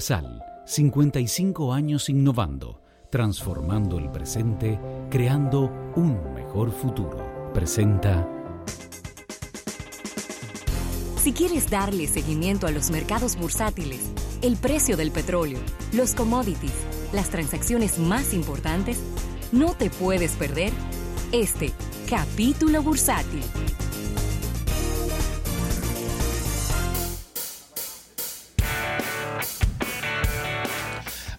Sal, 55 años innovando, transformando el presente, creando un mejor futuro. Presenta. Si quieres darle seguimiento a los mercados bursátiles, el precio del petróleo, los commodities, las transacciones más importantes, no te puedes perder este capítulo bursátil.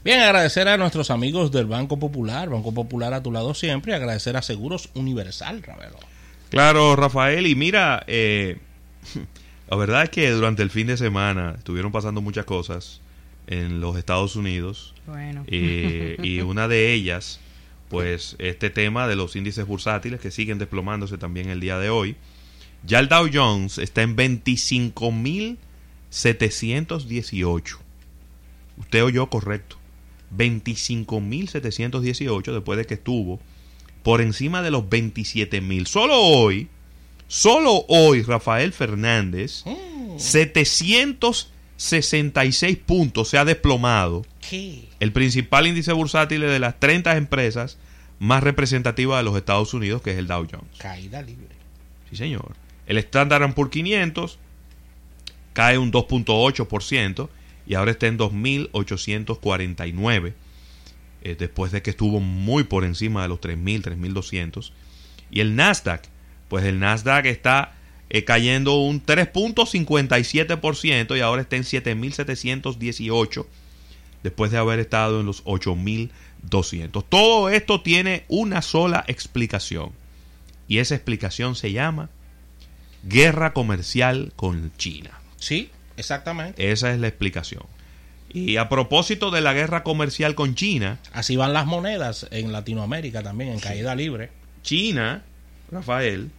Bien, agradecer a nuestros amigos del Banco Popular, Banco Popular a tu lado siempre, y agradecer a Seguros Universal, Ravelo. Claro, Rafael, y mira, eh, la verdad es que durante el fin de semana estuvieron pasando muchas cosas en los Estados Unidos. Bueno. Eh, y una de ellas, pues este tema de los índices bursátiles que siguen desplomándose también el día de hoy. Ya el Dow Jones está en 25.718. Usted oyó correcto. 25.718 después de que estuvo por encima de los 27.000. Solo hoy, solo hoy Rafael Fernández, 766 puntos se ha desplomado. ¿Qué? El principal índice bursátil de las 30 empresas más representativas de los Estados Unidos, que es el Dow Jones. Caída libre. Sí, señor. El Standard Poor's 500 cae un 2.8% y ahora está en 2.849, eh, después de que estuvo muy por encima de los 3.000, 3.200. Y el Nasdaq, pues el Nasdaq está eh, cayendo un 3.57% y ahora está en 7.718, después de haber estado en los 8.200. Todo esto tiene una sola explicación. Y esa explicación se llama guerra comercial con China. Sí, exactamente. Esa es la explicación. Y a propósito de la guerra comercial con China, Así van las monedas en Latinoamérica también, en caída libre. China, Rafael,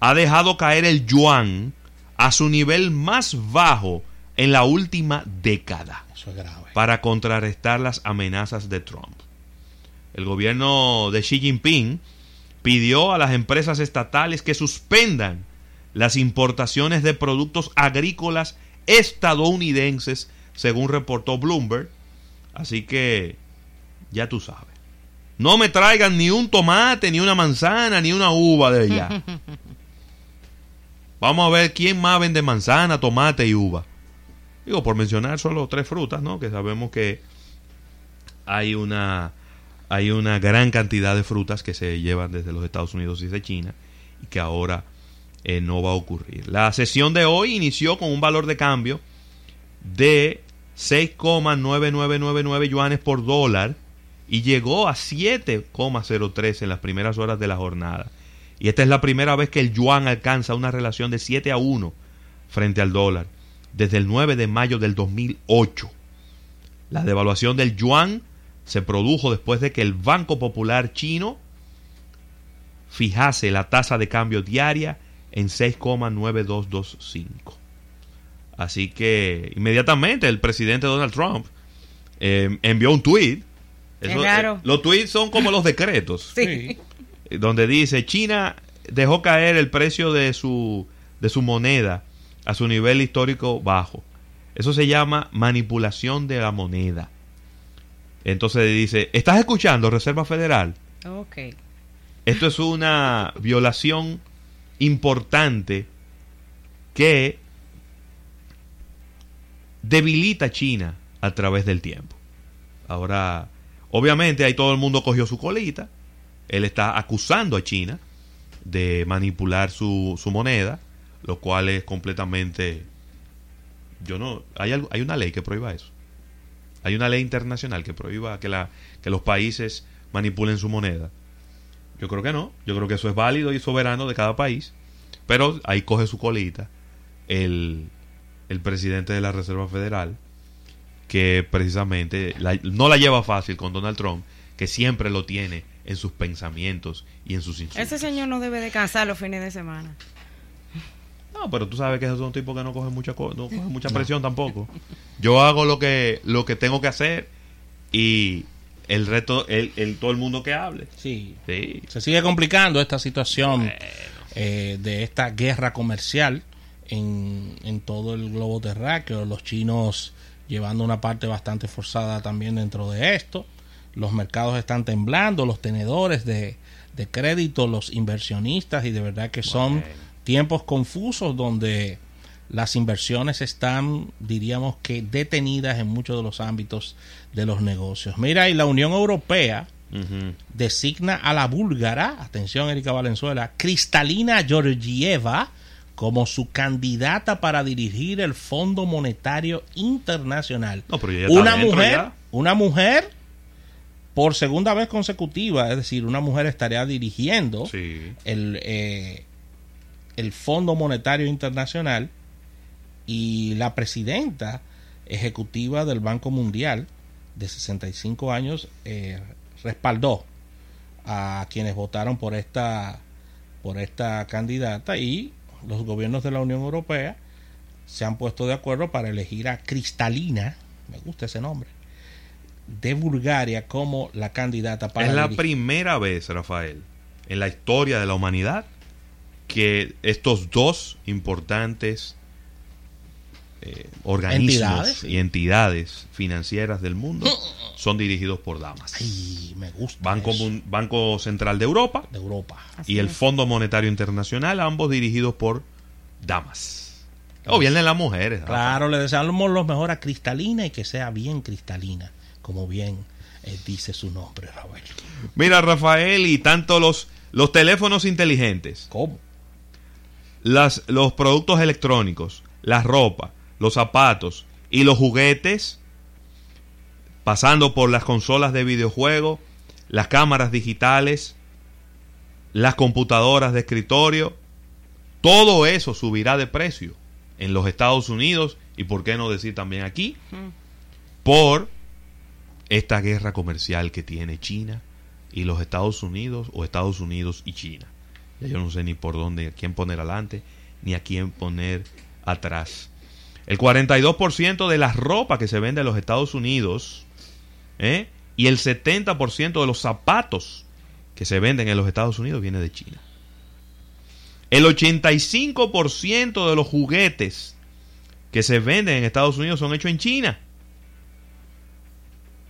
ha dejado caer el yuan a su nivel más bajo en la última década Eso es grave. para contrarrestar las amenazas de Trump. El gobierno de Xi Jinping pidió a las empresas estatales que suspendan las importaciones de productos agrícolas estadounidenses, según reportó Bloomberg. Así que ya tú sabes. No me traigan ni un tomate, ni una manzana, ni una uva de allá. Vamos a ver quién más vende manzana, tomate y uva. Digo, por mencionar solo tres frutas, ¿no? Que sabemos que hay una, hay una gran cantidad de frutas que se llevan desde los Estados Unidos y de China y que ahora eh, no va a ocurrir. La sesión de hoy inició con un valor de cambio de 6,9999 yuanes por dólar y llegó a 7,03 en las primeras horas de la jornada. Y esta es la primera vez que el yuan alcanza una relación de 7 a 1 frente al dólar desde el 9 de mayo del 2008. La devaluación del yuan se produjo después de que el Banco Popular chino fijase la tasa de cambio diaria en 6,9225. Así que inmediatamente el presidente Donald Trump eh, envió un tweet. Qué raro. los tweets son como los decretos, Sí. eh, donde dice China dejó caer el precio de su, de su moneda a su nivel histórico bajo. Eso se llama manipulación de la moneda. Entonces dice, ¿estás escuchando Reserva Federal? Ok. Esto es una violación importante que debilita a China a través del tiempo. Ahora, obviamente ahí todo el mundo cogió su colita. Él está acusando a China de manipular su, su moneda, lo cual es completamente... Yo no... Hay, algo, hay una ley que prohíba eso. Hay una ley internacional que prohíba que, la, que los países manipulen su moneda. Yo creo que no. Yo creo que eso es válido y soberano de cada país. Pero ahí coge su colita el, el presidente de la Reserva Federal, que precisamente la- no la lleva fácil con Donald Trump, que siempre lo tiene en sus pensamientos y en sus insultos. Ese señor no debe descansar los fines de semana. No, pero tú sabes que esos son tipos que no cogen mucha, co- no cogen mucha presión tampoco. Yo hago lo que, lo que tengo que hacer y el resto, el, el- todo el mundo que hable. Sí. Sí. Se sigue complicando esta situación eh, de esta guerra comercial en, en todo el globo terráqueo. Los chinos llevando una parte bastante forzada también dentro de esto. Los mercados están temblando, los tenedores de, crédito, los inversionistas, y de verdad que son tiempos confusos donde las inversiones están, diríamos que, detenidas en muchos de los ámbitos de los negocios. Mira, y la Unión Europea designa a la búlgara, atención Erika Valenzuela, Cristalina Georgieva, como su candidata para dirigir el Fondo Monetario Internacional. una mujer, una mujer por segunda vez consecutiva, es decir, una mujer estaría dirigiendo el, eh, el Fondo Monetario Internacional y la presidenta ejecutiva del Banco Mundial de 65 años eh, respaldó a quienes votaron por esta por esta candidata y los gobiernos de la Unión Europea se han puesto de acuerdo para elegir a Cristalina, me gusta ese nombre, de Bulgaria como la candidata para... Es la primera vez, Rafael, en la historia de la humanidad que estos dos importantes eh, organismos y entidades financieras del mundo son dirigidos por damas. me gusta. Banco, Banco Central de Europa, de Europa. y el Fondo Monetario Internacional, ambos dirigidos por damas. O bien las mujeres. Claro, le deseamos lo mejor a Cristalina y que sea bien cristalina, como bien eh, dice su nombre, Rafael. Mira, Rafael, y tanto los, los teléfonos inteligentes. ¿Cómo? Las, los productos electrónicos, la ropa, los zapatos y los juguetes, pasando por las consolas de videojuegos, las cámaras digitales, las computadoras de escritorio, todo eso subirá de precio en los Estados Unidos y por qué no decir también aquí, por esta guerra comercial que tiene China y los Estados Unidos o Estados Unidos y China. Ya yo no sé ni por dónde, a quién poner adelante ni a quién poner atrás. El 42% de la ropa que se vende en los Estados Unidos ¿eh? y el 70% de los zapatos que se venden en los Estados Unidos viene de China. El 85% de los juguetes que se venden en Estados Unidos son hechos en China.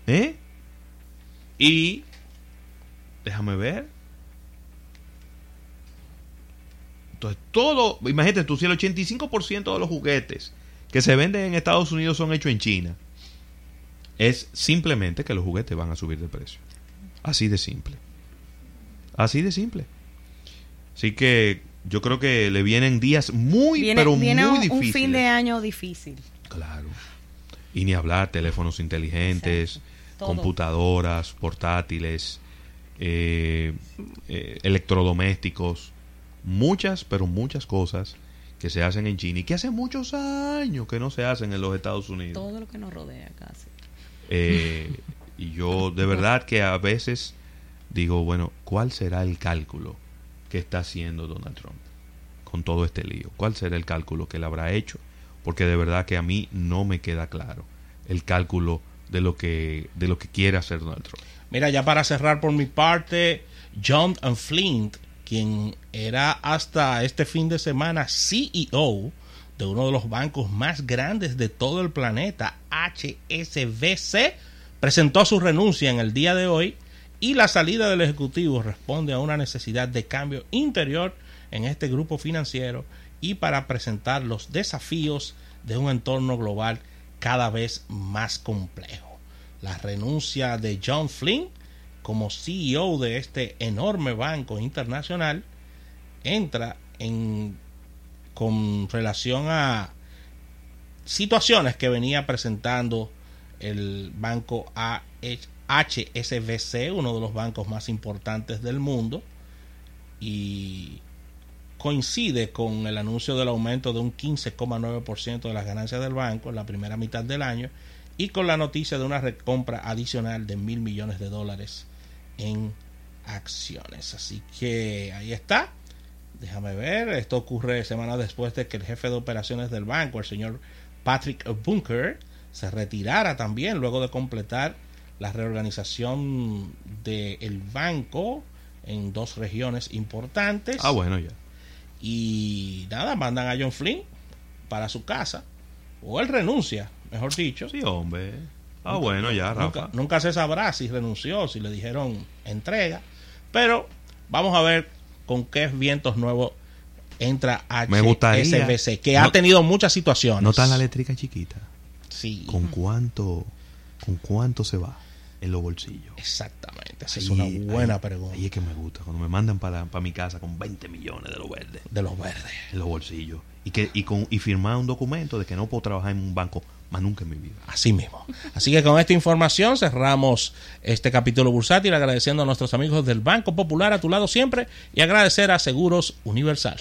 ¿Eh? Y, déjame ver. Entonces, todo, imagínate tú, si el 85% de los juguetes que se venden en Estados Unidos son hechos en China, es simplemente que los juguetes van a subir de precio. Así de simple. Así de simple. Así que yo creo que le vienen días muy, pero muy difíciles. un fin de año difícil. Claro. Y ni hablar, teléfonos inteligentes, computadoras, portátiles, eh, eh, electrodomésticos, muchas, pero muchas cosas que se hacen en China y que hace muchos años que no se hacen en los Estados Unidos. Todo lo que nos rodea casi. Eh, y yo de verdad que a veces digo, bueno, ¿cuál será el cálculo que está haciendo Donald Trump con todo este lío? ¿Cuál será el cálculo que él habrá hecho? Porque de verdad que a mí no me queda claro el cálculo de lo que de lo que quiere hacer Donald Trump. Mira, ya para cerrar por mi parte, John and Flint quien era hasta este fin de semana CEO de uno de los bancos más grandes de todo el planeta, HSBC, presentó su renuncia en el día de hoy y la salida del Ejecutivo responde a una necesidad de cambio interior en este grupo financiero y para presentar los desafíos de un entorno global cada vez más complejo. La renuncia de John Flynn como CEO de este enorme banco internacional entra en con relación a situaciones que venía presentando el banco HSBC, uno de los bancos más importantes del mundo, y coincide con el anuncio del aumento de un 15,9% de las ganancias del banco en la primera mitad del año y con la noticia de una recompra adicional de mil millones de dólares en acciones. Así que ahí está. Déjame ver, esto ocurre semanas después de que el jefe de operaciones del banco, el señor Patrick Bunker, se retirara también luego de completar la reorganización del banco en dos regiones importantes. Ah, bueno, ya. Y nada, mandan a John Flynn para su casa. O él renuncia. mejor dicho. Sí, hombre. Ah, bueno, ya, Rafa. Nunca, nunca se sabrá si renunció, si le dijeron entrega. Pero vamos a ver con qué vientos nuevos entra HSBC, que No- ha tenido muchas situaciones. ¿No está la eléctrica chiquita? Sí, ¿Con cuánto, ¿Con cuánto se va en los bolsillos? exactamente. Esa es una ahí- buena pregunta Ahí es que me gusta, cuando me mandan para, para mi casa con 20 millones de los verdes de los verdes. en los bolsillos y que y con y firmar un documento de que no puedo trabajar en un banco más nunca en mi vida. Así mismo. Así que con esta información cerramos este capítulo bursátil agradeciendo a nuestros amigos del Banco Popular a tu lado siempre y agradecer a Seguros Universal.